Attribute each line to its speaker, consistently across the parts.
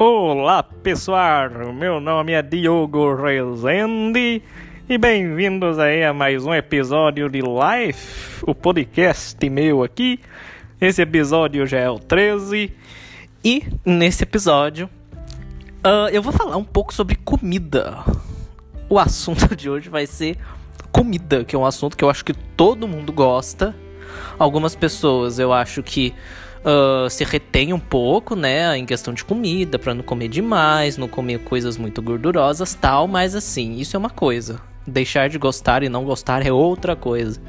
Speaker 1: Olá pessoal, meu nome é Diogo Rezende e bem-vindos aí a mais um episódio de Life, o podcast meu aqui. Esse episódio já é o 13 e nesse episódio uh, eu vou falar um pouco sobre comida. O assunto de hoje vai ser comida, que é um assunto que eu acho que todo mundo gosta. Algumas pessoas eu acho que uh, se retém um pouco, né, em questão de comida, para não comer demais, não comer coisas muito gordurosas, tal, mas assim, isso é uma coisa. Deixar de gostar e não gostar é outra coisa.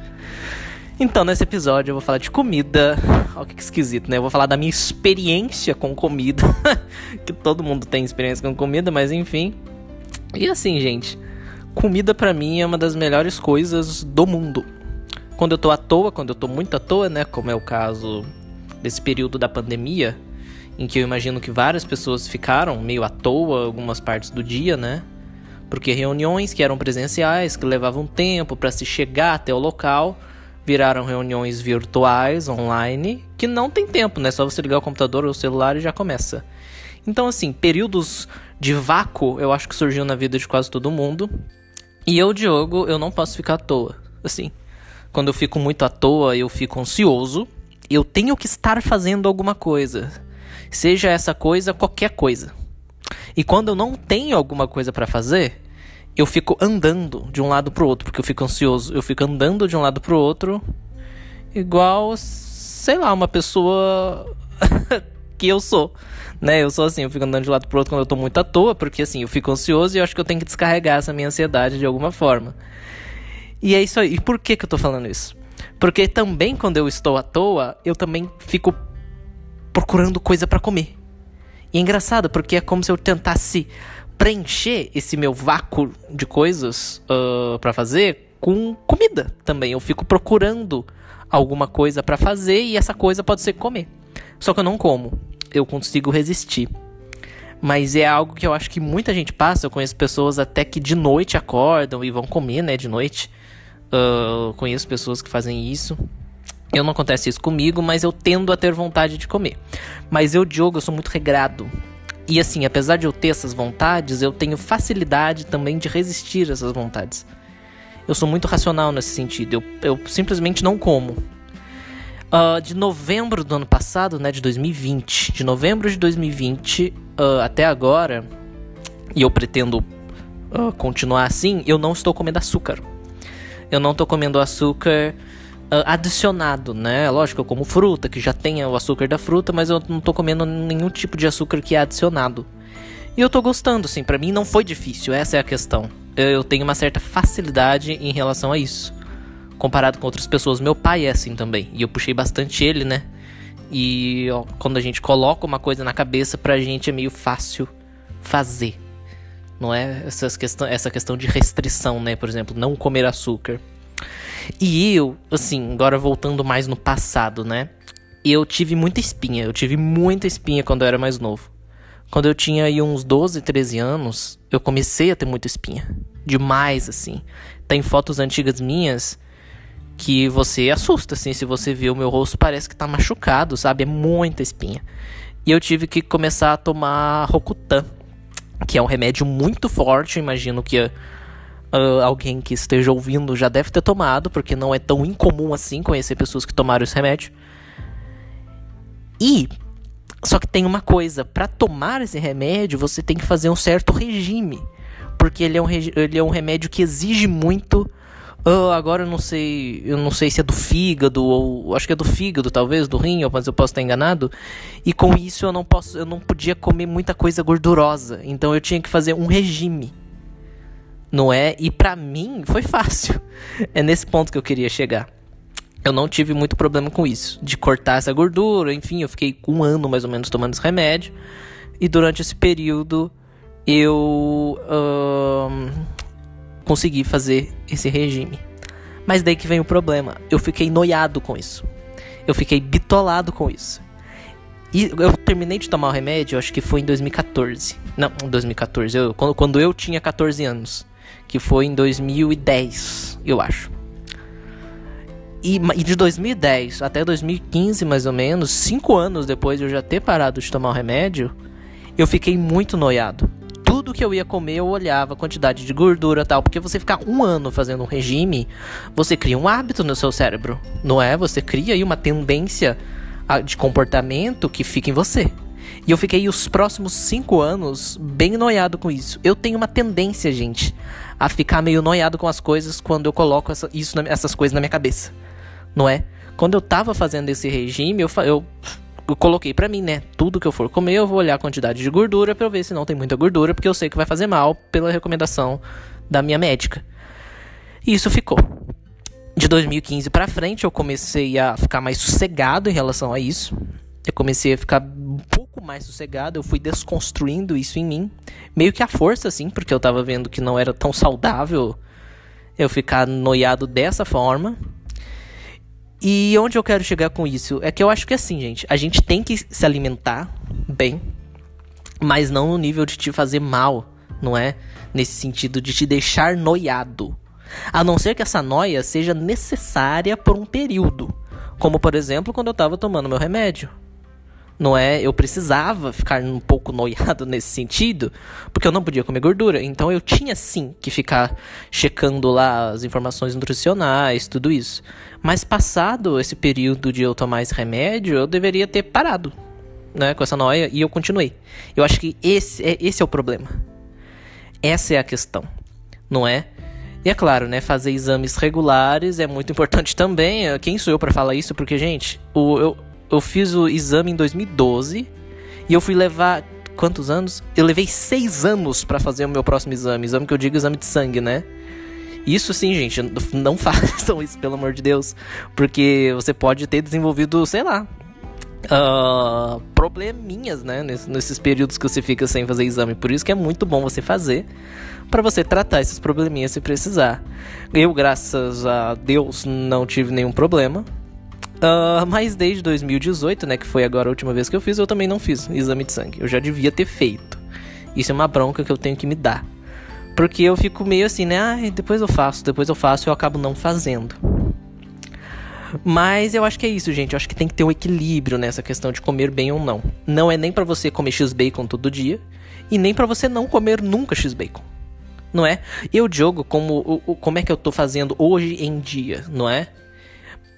Speaker 1: Então, nesse episódio eu vou falar de comida. Olha que esquisito, né? Eu vou falar da minha experiência com comida. que todo mundo tem experiência com comida, mas enfim. E assim, gente, comida para mim é uma das melhores coisas do mundo. Quando eu tô à toa, quando eu tô muito à toa, né? Como é o caso desse período da pandemia, em que eu imagino que várias pessoas ficaram meio à toa algumas partes do dia, né? Porque reuniões que eram presenciais, que levavam tempo para se chegar até o local, viraram reuniões virtuais, online, que não tem tempo, né? Só você ligar o computador ou o celular e já começa. Então, assim, períodos de vácuo eu acho que surgiu na vida de quase todo mundo. E eu, Diogo, eu não posso ficar à toa. Assim, quando eu fico muito à toa, eu fico ansioso, eu tenho que estar fazendo alguma coisa. Seja essa coisa qualquer coisa. E quando eu não tenho alguma coisa para fazer, eu fico andando de um lado pro outro, porque eu fico ansioso. Eu fico andando de um lado pro outro, igual, sei lá, uma pessoa que eu sou. Né? Eu sou assim, eu fico andando de um lado pro outro quando eu tô muito à toa, porque assim, eu fico ansioso e eu acho que eu tenho que descarregar essa minha ansiedade de alguma forma. E é isso aí. E por que que eu tô falando isso? Porque também quando eu estou à toa, eu também fico procurando coisa para comer. E é engraçado, porque é como se eu tentasse preencher esse meu vácuo de coisas uh, para fazer com comida também. Eu fico procurando alguma coisa para fazer e essa coisa pode ser comer. Só que eu não como. Eu consigo resistir. Mas é algo que eu acho que muita gente passa. Eu conheço pessoas até que de noite acordam e vão comer, né, de noite. Uh, conheço pessoas que fazem isso. Eu não acontece isso comigo, mas eu tendo a ter vontade de comer. Mas eu, Diogo, eu sou muito regrado. E assim, apesar de eu ter essas vontades, eu tenho facilidade também de resistir a essas vontades. Eu sou muito racional nesse sentido. Eu, eu simplesmente não como. Uh, de novembro do ano passado, né, de 2020, de novembro de 2020 uh, até agora, e eu pretendo uh, continuar assim, eu não estou comendo açúcar eu não tô comendo açúcar uh, adicionado, né? Lógico, eu como fruta, que já tem o açúcar da fruta, mas eu não tô comendo nenhum tipo de açúcar que é adicionado. E eu tô gostando, assim, para mim não foi difícil, essa é a questão. Eu tenho uma certa facilidade em relação a isso. Comparado com outras pessoas. Meu pai é assim também. E eu puxei bastante ele, né? E ó, quando a gente coloca uma coisa na cabeça, pra gente é meio fácil fazer não é essas essa questão de restrição, né? Por exemplo, não comer açúcar. E eu, assim, agora voltando mais no passado, né? Eu tive muita espinha, eu tive muita espinha quando eu era mais novo. Quando eu tinha aí uns 12, 13 anos, eu comecei a ter muita espinha. Demais, assim. Tem fotos antigas minhas que você assusta, assim, se você vê o meu rosto parece que tá machucado, sabe? É muita espinha. E eu tive que começar a tomar Rocutan que é um remédio muito forte. Imagino que uh, alguém que esteja ouvindo já deve ter tomado, porque não é tão incomum assim conhecer pessoas que tomaram esse remédio. E só que tem uma coisa, para tomar esse remédio você tem que fazer um certo regime, porque ele é um, ele é um remédio que exige muito Oh, agora eu não sei, eu não sei se é do fígado ou acho que é do fígado, talvez, do rim, mas eu posso estar enganado. E com isso eu não posso, eu não podia comer muita coisa gordurosa, então eu tinha que fazer um regime. Não é? E para mim foi fácil. É nesse ponto que eu queria chegar. Eu não tive muito problema com isso, de cortar essa gordura, enfim, eu fiquei um ano mais ou menos tomando esse remédio. E durante esse período eu uh, consegui fazer esse regime. Mas daí que vem o problema. Eu fiquei noiado com isso. Eu fiquei bitolado com isso. E eu terminei de tomar o remédio, acho que foi em 2014. Não, 2014. Eu, quando, quando eu tinha 14 anos. Que foi em 2010, eu acho. E, e, de 2010 até 2015, mais ou menos, cinco anos depois de eu já ter parado de tomar o remédio,
Speaker 2: eu fiquei muito noiado. Que eu ia comer, eu olhava a quantidade de gordura tal. Porque você ficar um ano fazendo um regime, você cria um hábito no seu cérebro, não é? Você cria aí uma tendência de comportamento que fica em você. E eu fiquei os próximos cinco anos bem noiado com isso. Eu tenho uma tendência, gente, a ficar meio noiado com as coisas quando eu coloco essa, isso, essas coisas na minha cabeça. Não é? Quando eu tava fazendo esse regime, eu, eu coloquei para mim, né? Tudo que eu for comer, eu vou olhar a quantidade de gordura para eu ver se não tem muita gordura, porque eu sei que vai fazer mal pela recomendação da minha médica. E isso ficou. De 2015 para frente, eu comecei a ficar mais sossegado em relação a isso. Eu comecei a ficar um pouco mais sossegado, eu fui desconstruindo isso em mim, meio que à força, assim, porque eu tava vendo que não era tão saudável eu ficar noiado dessa forma. E onde eu quero chegar com isso? É que eu acho que assim, gente, a gente tem que se alimentar bem, mas não no nível de te fazer mal, não é? Nesse sentido de te deixar noiado. A não ser que essa noia seja necessária por um período. Como, por exemplo, quando eu estava tomando meu remédio não é? Eu precisava ficar um pouco noiado nesse sentido, porque eu não podia comer gordura. Então eu tinha sim que ficar checando lá as informações nutricionais, tudo isso. Mas passado esse período de eu tomar esse remédio, eu deveria ter parado, né, com essa noia e eu continuei. Eu acho que esse é, esse é o problema. Essa é a questão, não é? E é claro, né, fazer exames regulares é muito importante também. Quem sou eu para falar isso? Porque, gente, o, eu, eu fiz o exame em 2012 e eu fui levar quantos anos? Eu levei seis anos para fazer o meu próximo exame, exame que eu digo exame de sangue, né? Isso sim, gente, não façam isso, pelo amor de Deus, porque você pode ter desenvolvido, sei lá, uh, probleminhas, né, nesses períodos que você fica sem fazer exame. Por isso que é muito bom você fazer, para você tratar esses probleminhas se precisar. Eu, graças a Deus, não tive nenhum problema. Uh, mas desde 2018, né, que foi agora a última vez que eu fiz, eu também não fiz exame de sangue. Eu já devia ter feito. Isso é uma bronca que eu tenho que me dar. Porque eu fico meio assim, né? Ah, depois eu faço, depois eu faço e eu acabo não fazendo. Mas eu acho que é isso, gente. Eu acho que tem que ter um equilíbrio nessa questão de comer bem ou não. Não é nem para você comer x-bacon todo dia e nem para você não comer nunca x-bacon. Não é? Eu, Diogo, como, como é que eu tô fazendo hoje em dia, não é?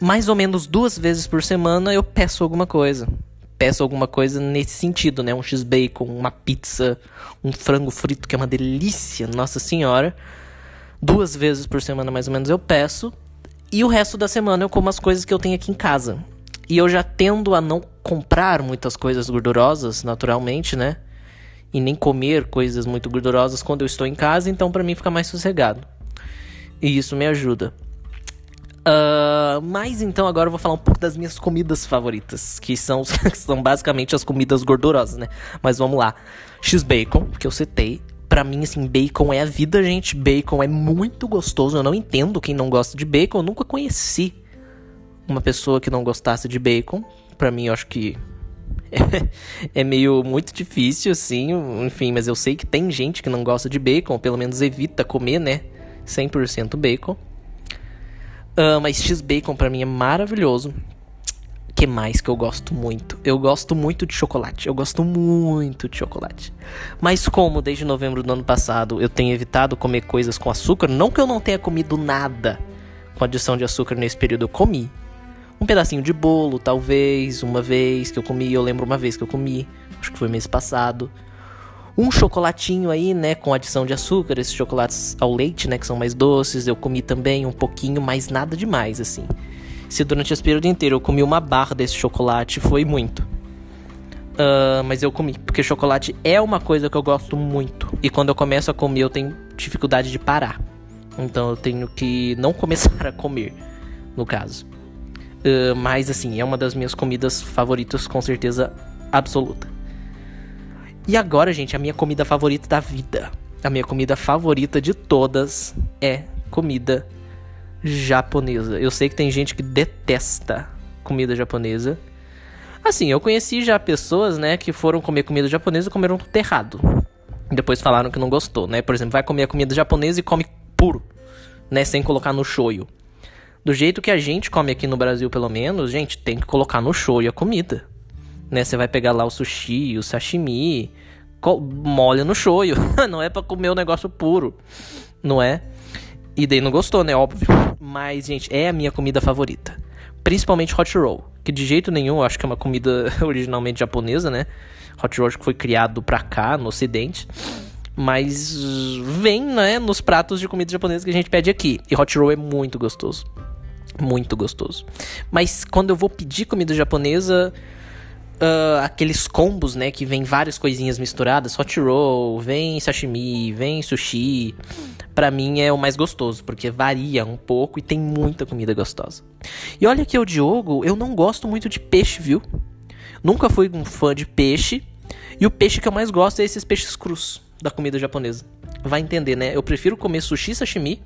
Speaker 2: Mais ou menos duas vezes por semana eu peço alguma coisa. Peço alguma coisa nesse sentido, né? Um x-bacon, uma pizza, um frango frito, que é uma delícia, nossa senhora. Duas vezes por semana, mais ou menos, eu peço. E o resto da semana eu como as coisas que eu tenho aqui em casa. E eu já tendo a não comprar muitas coisas gordurosas, naturalmente, né? E nem comer coisas muito gordurosas quando eu estou em casa, então para mim fica mais sossegado. E isso me ajuda. Uh, mas então agora eu vou falar um pouco das minhas comidas favoritas, que são, são basicamente as comidas gordurosas, né? Mas vamos lá. X-Bacon, que eu citei. Pra mim, assim, bacon é a vida, gente. Bacon é muito gostoso. Eu não entendo quem não gosta de bacon. Eu nunca conheci uma pessoa que não gostasse de bacon. Pra mim, eu acho que é, é meio muito difícil, assim. Enfim, mas eu sei que tem gente que não gosta de bacon, pelo menos evita comer, né? 100% bacon. Uh, mas X-Bacon para mim é maravilhoso. que mais que eu gosto muito? Eu gosto muito de chocolate. Eu gosto muito de chocolate. Mas como desde novembro do ano passado eu tenho evitado comer coisas com açúcar, não que eu não tenha comido nada com adição de açúcar nesse período, eu comi. Um pedacinho de bolo, talvez, uma vez que eu comi, eu lembro uma vez que eu comi, acho que foi mês passado um chocolatinho aí, né, com adição de açúcar, esses chocolates ao leite, né, que são mais doces. Eu comi também um pouquinho, mas nada demais, assim. Se durante esse período inteiro eu comi uma barra desse chocolate, foi muito. Uh, mas eu comi, porque chocolate é uma coisa que eu gosto muito. E quando eu começo a comer, eu tenho dificuldade de parar. Então eu tenho que não começar a comer, no caso. Uh, mas assim, é uma das minhas comidas favoritas, com certeza absoluta. E agora, gente, a minha comida favorita da vida. A minha comida favorita de todas é comida japonesa. Eu sei que tem gente que detesta comida japonesa. Assim, eu conheci já pessoas, né, que foram comer comida japonesa e comeram tudo errado. Depois falaram que não gostou, né? Por exemplo, vai comer a comida japonesa e come puro, né, sem colocar no shoyu. Do jeito que a gente come aqui no Brasil, pelo menos, gente, tem que colocar no shoyu a comida né? Você vai pegar lá o sushi, o sashimi, molha no shoyu. não é para comer o negócio puro, não é? E daí não gostou, né? Óbvio. Mas, gente, é a minha comida favorita. Principalmente hot roll. Que de jeito nenhum eu acho que é uma comida originalmente japonesa, né? Hot roll que foi criado pra cá, no ocidente. Mas vem, né, nos pratos de comida japonesa que a gente pede aqui. E hot roll é muito gostoso. Muito gostoso. Mas quando eu vou pedir comida japonesa, uh, aqueles combos, né? Que vem várias coisinhas misturadas. Hot roll, vem sashimi, vem sushi. Pra mim é o mais gostoso, porque varia um pouco e tem muita comida gostosa. E olha que o Diogo, eu não gosto muito de peixe, viu? Nunca fui um fã de peixe. E o peixe que eu mais gosto é esses peixes crus da comida japonesa. Vai entender, né? Eu prefiro comer sushi sashimi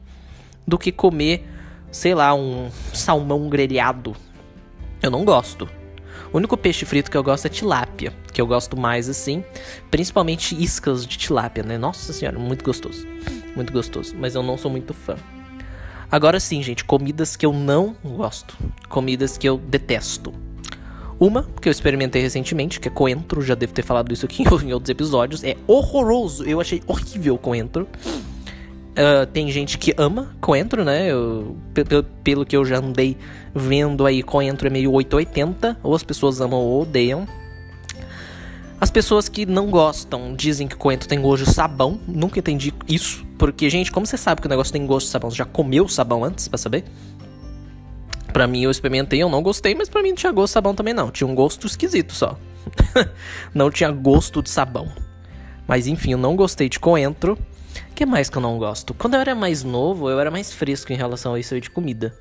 Speaker 2: do que comer, sei lá, um salmão grelhado. Eu não gosto. O único peixe frito que eu gosto é tilápia, que eu gosto mais assim, principalmente iscas de tilápia, né? Nossa senhora, muito gostoso. Muito gostoso, mas eu não sou muito fã. Agora sim, gente, comidas que eu não gosto, comidas que eu detesto. Uma que eu experimentei recentemente, que é coentro, já devo ter falado isso aqui em outros episódios, é horroroso. Eu achei horrível coentro. Uh, tem gente que ama coentro, né? Eu, pelo que eu já andei vendo aí, coentro é meio 880. Ou as pessoas amam ou odeiam. As pessoas que não gostam dizem que coentro tem gosto de sabão. Nunca entendi isso. Porque, gente, como você sabe que o negócio tem gosto de sabão? Você já comeu sabão antes pra saber? Pra mim, eu experimentei, eu não gostei, mas pra mim não tinha gosto de sabão também não. Tinha um gosto esquisito só. não tinha gosto de sabão. Mas enfim, eu não gostei de coentro. O que mais que eu não gosto? Quando eu era mais novo, eu era mais fresco em relação a isso aí de comida.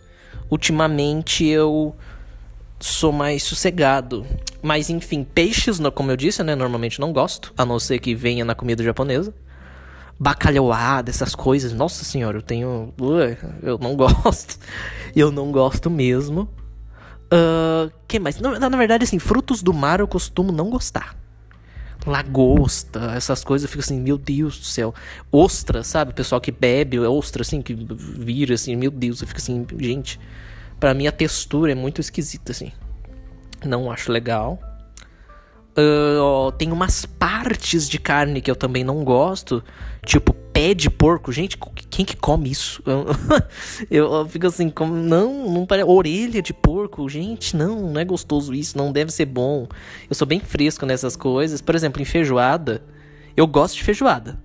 Speaker 2: Ultimamente eu sou mais sossegado. Mas enfim, peixes, como eu disse, né? Normalmente não gosto, a não ser que venha na comida japonesa. Bacalhauada, essas coisas. Nossa senhora, eu tenho. Eu não gosto. Eu não gosto mesmo. Uh, que mais? Na, na verdade, assim, frutos do mar eu costumo não gostar lagosta, essas coisas, eu fico assim, meu Deus do céu. Ostra, sabe? O pessoal que bebe ostra, assim, que vira, assim, meu Deus, eu fico assim, gente. Pra mim a textura é muito esquisita, assim. Não acho legal. Uh, tem umas partes de carne que eu também não gosto. Tipo, pé de porco. Gente, quem que come isso? Eu, eu fico assim, como, não, não parece. Orelha de porco. Gente, não, não é gostoso isso. Não deve ser bom. Eu sou bem fresco nessas coisas. Por exemplo, em feijoada. Eu gosto de feijoada.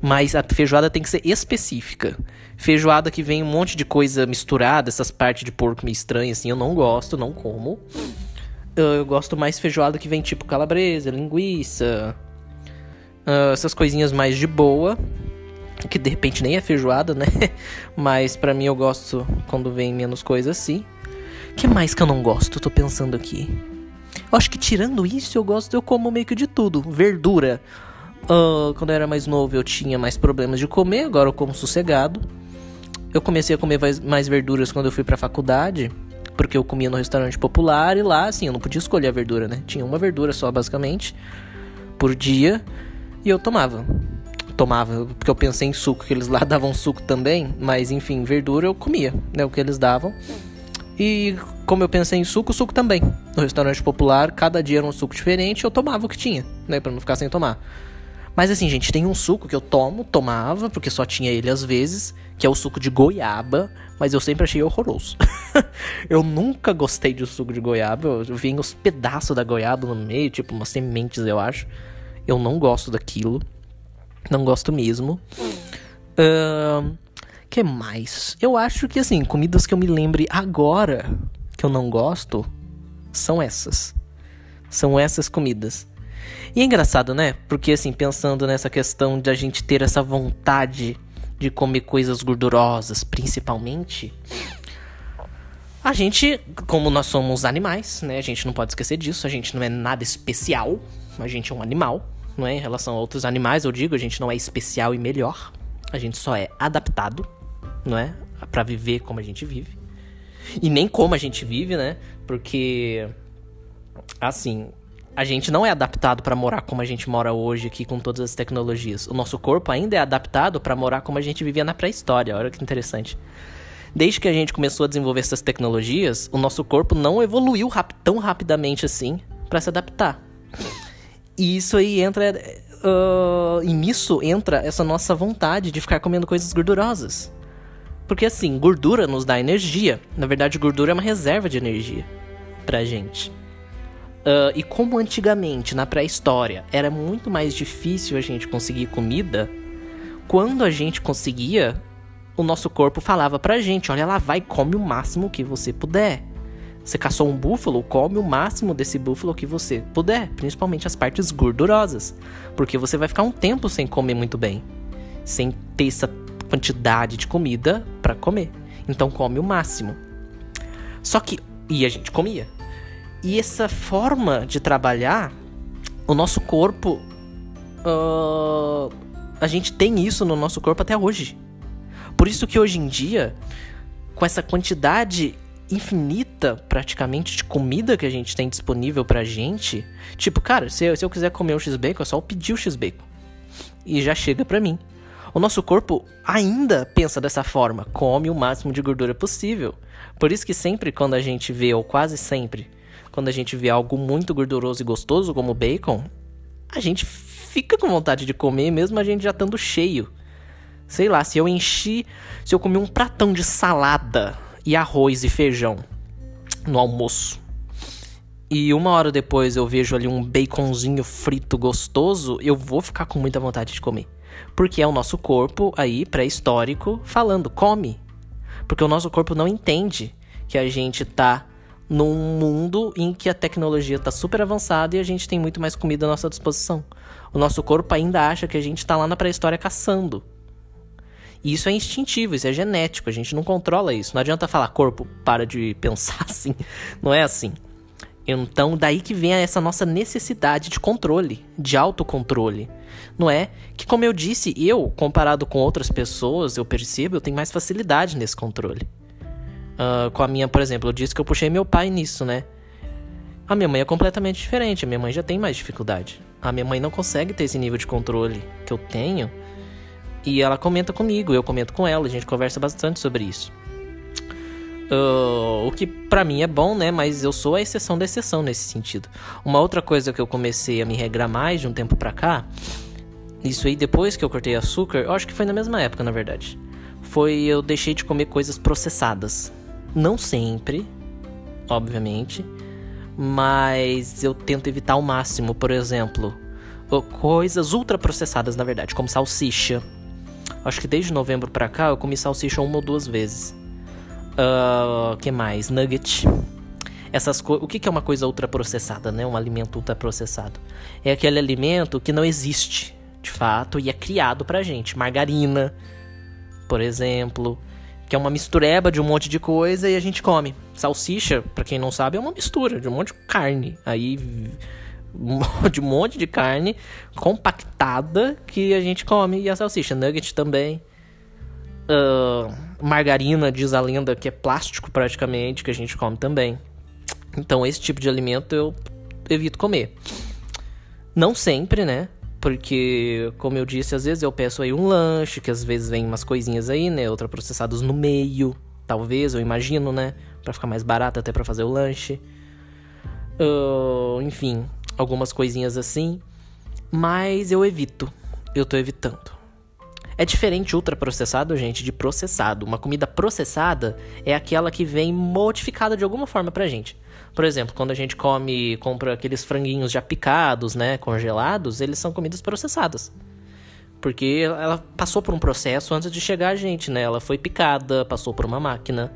Speaker 2: Mas a feijoada tem que ser específica. Feijoada que vem um monte de coisa misturada, essas partes de porco meio estranhas, assim, eu não gosto, não como eu gosto mais feijoada que vem tipo calabresa, linguiça, uh, essas coisinhas mais de boa. Que de repente nem é feijoada, né? Mas para mim eu gosto quando vem menos coisa assim. que mais que eu não gosto? Tô pensando aqui. Eu acho que tirando isso, eu gosto, eu como meio que de tudo. Verdura. Uh, quando eu era mais novo, eu tinha mais problemas de comer, agora eu como sossegado. Eu comecei a comer mais, verduras quando eu fui pra faculdade. Porque eu comia no restaurante popular e lá, assim, eu não podia escolher a verdura, né? Tinha uma verdura só, basicamente, por dia. E eu tomava. Tomava, porque eu pensei em suco, que eles lá davam suco também. Mas, enfim, verdura eu comia, né? O que eles davam. E como eu pensei em suco, suco também. No restaurante popular, cada dia era um suco diferente, eu tomava o que tinha, né? Pra não ficar sem tomar. Mas assim, gente, tem um suco que eu tomo, tomava, porque só tinha ele às vezes, que é o suco de goiaba, mas eu sempre achei horroroso. eu nunca gostei de suco de goiaba, eu vinha os pedaços da goiaba no meio, tipo umas sementes, eu acho. Eu não gosto daquilo. Não gosto mesmo. Uh, que mais? Eu acho que assim, comidas que eu me lembre agora que eu não gosto são essas. São essas comidas. E é engraçado, né? Porque assim, pensando nessa questão de a gente ter essa vontade de comer coisas gordurosas, principalmente, a gente, como nós somos animais, né? A gente não pode esquecer disso, a gente não é nada especial, a gente é um animal, não é? Em relação a outros animais, eu digo, a gente não é especial e melhor, a gente só é adaptado, não é? Para viver como a gente vive. E nem como a gente vive, né? Porque assim, a gente não é adaptado para morar como a gente mora hoje aqui com todas as tecnologias. O nosso corpo ainda é adaptado para morar como a gente vivia na pré-história. Olha que interessante. Desde que a gente começou a desenvolver essas tecnologias, o nosso corpo não evoluiu rap tão rapidamente assim para se adaptar. E isso aí entra uh, e nisso entra essa nossa vontade de ficar comendo coisas gordurosas. Porque assim, gordura nos dá energia. Na verdade, gordura é uma reserva de energia pra gente. Uh, e como antigamente, na pré-história, era muito mais difícil a gente conseguir comida, quando a gente conseguia, o nosso corpo falava pra gente: olha lá, vai, come o máximo que você puder. Você caçou um búfalo, come o máximo desse búfalo que você puder, principalmente as partes gordurosas, porque você vai ficar um tempo sem comer muito bem, sem ter essa quantidade de comida para comer. Então come o máximo. Só que e a gente comia. E essa forma de trabalhar, o nosso corpo, uh, a gente tem isso no nosso corpo até hoje. Por isso que hoje em dia, com essa quantidade infinita, praticamente, de comida que a gente tem disponível pra gente. Tipo, cara, se eu, se eu quiser comer um X-Bacon, é só eu pedir o X-Bacon. E já chega pra mim. O nosso corpo ainda pensa dessa forma, come o máximo de gordura possível. Por isso que sempre quando a gente vê, ou quase sempre, quando a gente vê algo muito gorduroso e gostoso, como bacon, a gente fica com vontade de comer, mesmo a gente já estando cheio. Sei lá, se eu enchi, se eu comer um pratão de salada e arroz e feijão no almoço. E uma hora depois eu vejo ali um baconzinho frito gostoso, eu vou ficar com muita vontade de comer. Porque é o nosso corpo aí pré-histórico falando, come. Porque o nosso corpo não entende que a gente tá num mundo em que a tecnologia tá super avançada e a gente tem muito mais comida à nossa disposição. O nosso corpo ainda acha que a gente tá lá na pré-história caçando. E isso é instintivo, isso é genético, a gente não controla isso. Não adianta falar corpo, para de pensar assim. Não é assim. Então, daí que vem essa nossa necessidade de controle, de autocontrole. Não é? Que, como eu disse, eu, comparado com outras pessoas, eu percebo, eu tenho mais facilidade nesse controle. Uh, com a minha, por exemplo, eu disse que eu puxei meu pai nisso, né? A minha mãe é completamente diferente, a minha mãe já tem mais dificuldade. A minha mãe não consegue ter esse nível de controle que eu tenho e ela comenta comigo, eu comento com ela, a gente conversa bastante sobre isso. Uh, o que para mim é bom, né? Mas eu sou a exceção da exceção nesse sentido. Uma outra coisa que eu comecei a me regrar mais de um tempo pra cá, isso aí depois que eu cortei açúcar, eu acho que foi na mesma época, na verdade. Foi eu deixei de comer coisas processadas. Não sempre, obviamente, mas eu tento evitar ao máximo, por exemplo, coisas ultraprocessadas, na verdade, como salsicha, Acho que desde novembro pra cá eu comi salsicha uma ou duas vezes. Uh, que mais? Nugget. Essas o que, que é uma coisa ultraprocessada, né? Um alimento ultraprocessado. É aquele alimento que não existe, de fato, e é criado pra gente. Margarina, por exemplo, que é uma mistureba de um monte de coisa e a gente come. Salsicha, para quem não sabe, é uma mistura de um monte de carne. Aí de um monte de carne compactada que a gente come. E a salsicha, nugget também. Uh, margarina, diz a lenda, que é plástico praticamente, que a gente come também. Então, esse tipo de alimento eu evito comer. Não sempre, né? Porque, como eu disse, às vezes eu peço aí um lanche, que às vezes vem umas coisinhas aí, né? Ultraprocessados no meio, talvez, eu imagino, né? Pra ficar mais barato até para fazer o lanche. Uh, enfim, algumas coisinhas assim, mas eu evito. Eu tô evitando. É diferente ultraprocessado, gente, de processado. Uma comida processada é aquela que vem modificada de alguma forma pra gente. Por exemplo, quando a gente come, compra aqueles franguinhos já picados, né, congelados, eles são comidas processadas. Porque ela passou por um processo antes de chegar a gente, né? Ela foi picada, passou por uma máquina.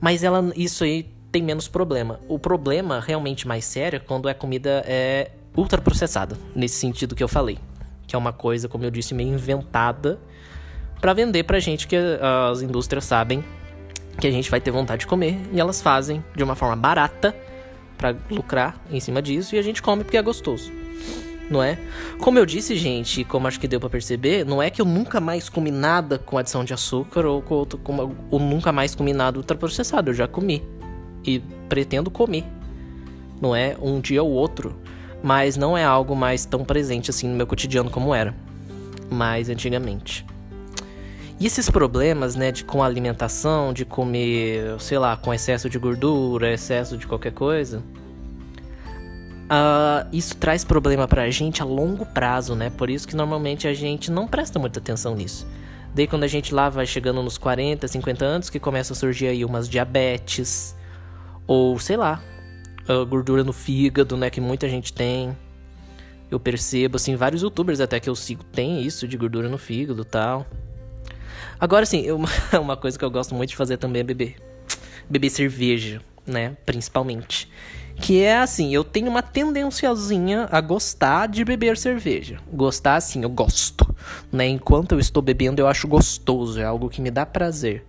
Speaker 2: Mas ela isso aí tem menos problema. O problema realmente mais sério é quando a comida é ultraprocessada, nesse sentido que eu falei. Que é uma coisa, como eu disse, meio inventada para vender pra gente que as indústrias sabem que a gente vai ter vontade de comer e elas fazem de uma forma barata para lucrar em cima disso e a gente come porque é gostoso. Não é? Como eu disse, gente, como acho que deu para perceber, não é que eu nunca mais comi nada com adição de açúcar ou, com, com, ou nunca mais comi nada ultraprocessado. Eu já comi e pretendo comer. Não é um dia ou outro, mas não é algo mais tão presente assim no meu cotidiano como era, mais antigamente. E esses problemas, né, de com a alimentação, de comer, sei lá, com excesso de gordura, excesso de qualquer coisa, uh, isso traz problema pra gente a longo prazo, né? Por isso que normalmente a gente não presta muita atenção nisso. Daí quando a gente lá vai chegando nos 40, 50 anos, que começa a surgir aí umas diabetes, ou sei lá, gordura no fígado, né? Que muita gente tem. Eu percebo, assim, vários youtubers até que eu sigo tem isso de gordura no fígado e tal. Agora, assim, eu, uma coisa que eu gosto muito de fazer também é beber. Beber cerveja, né? Principalmente. Que é assim, eu tenho uma tendenciazinha a gostar de beber cerveja. Gostar assim, eu gosto. Né? Enquanto eu estou bebendo, eu acho gostoso, é algo que me dá prazer.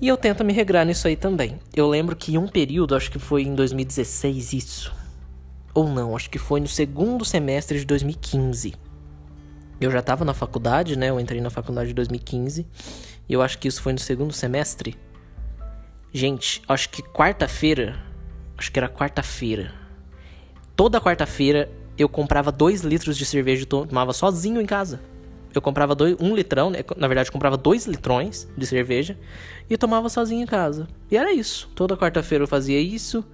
Speaker 2: E eu tento me regrar nisso aí também. Eu lembro que em um período, acho que foi em 2016 isso. Ou não, acho que foi no segundo semestre de 2015. Eu já estava na faculdade, né? Eu entrei na faculdade em 2015. E eu acho que isso foi no segundo semestre. Gente, acho que quarta-feira. Acho que era quarta-feira. Toda quarta-feira eu comprava 2 litros de cerveja e tomava sozinho em casa. Eu comprava dois, um litrão, né? na verdade, comprava dois litrões de cerveja e tomava sozinho em casa. E era isso. Toda quarta-feira eu fazia isso.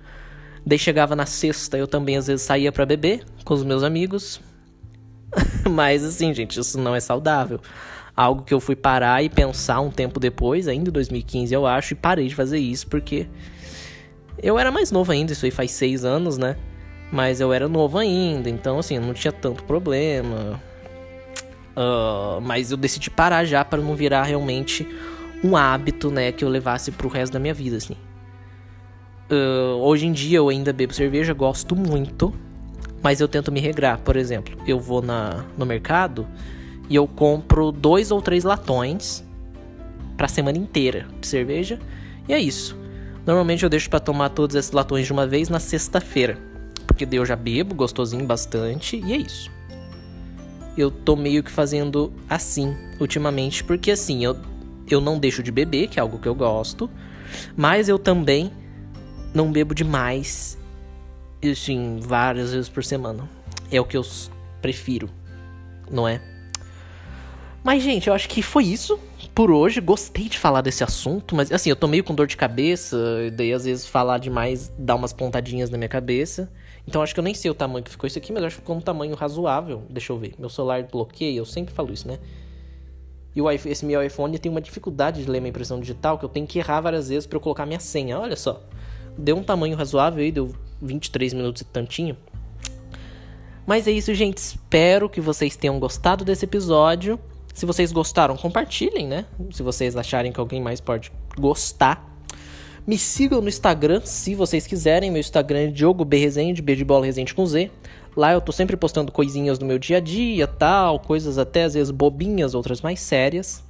Speaker 2: Daí chegava na sexta, eu também às vezes saía para beber com os meus amigos. Mas assim, gente, isso não é saudável. Algo que eu fui parar e pensar um tempo depois, ainda em 2015 eu acho, e parei de fazer isso porque eu era mais novo ainda, isso aí faz seis anos, né? Mas eu era novo ainda, então assim, não tinha tanto problema. Uh, mas eu decidi parar já para não virar realmente um hábito, né, que eu levasse pro resto da minha vida, assim. Uh, hoje em dia eu ainda bebo cerveja, gosto muito, mas eu tento me regrar. Por exemplo, eu vou na, no mercado e eu compro dois ou três latões pra semana inteira de cerveja, e é isso. Normalmente eu deixo para tomar todos esses latões de uma vez na sexta-feira, porque daí eu já bebo gostosinho bastante, e é isso eu tô meio que fazendo assim ultimamente, porque assim, eu, eu não deixo de beber, que é algo que eu gosto, mas eu também não bebo demais, assim, várias vezes por semana. É o que eu prefiro, não é? Mas, gente, eu acho que foi isso por hoje. Gostei de falar desse assunto, mas assim, eu tô meio com dor de cabeça, daí às vezes falar demais dá umas pontadinhas na minha cabeça. Então acho que eu nem sei o tamanho que ficou isso aqui, mas acho que ficou um tamanho razoável. Deixa eu ver. Meu celular bloqueia, eu sempre falo isso, né? E o, esse meu iPhone tem uma dificuldade de ler minha impressão digital que eu tenho que errar várias vezes para eu colocar minha senha. Olha só. Deu um tamanho razoável aí, deu 23 minutos e tantinho. Mas é isso, gente. Espero que vocês tenham gostado desse episódio. Se vocês gostaram, compartilhem, né? Se vocês acharem que alguém mais pode gostar. Me sigam no Instagram, se vocês quiserem. Meu Instagram é Diogo B. Resende, B de bola com Z. Lá eu tô sempre postando coisinhas do meu dia a dia, tal, coisas até às vezes bobinhas, outras mais sérias.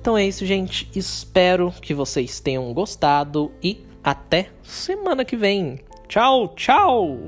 Speaker 2: Então é isso, gente. Espero que vocês tenham gostado e até semana que vem. Tchau, tchau!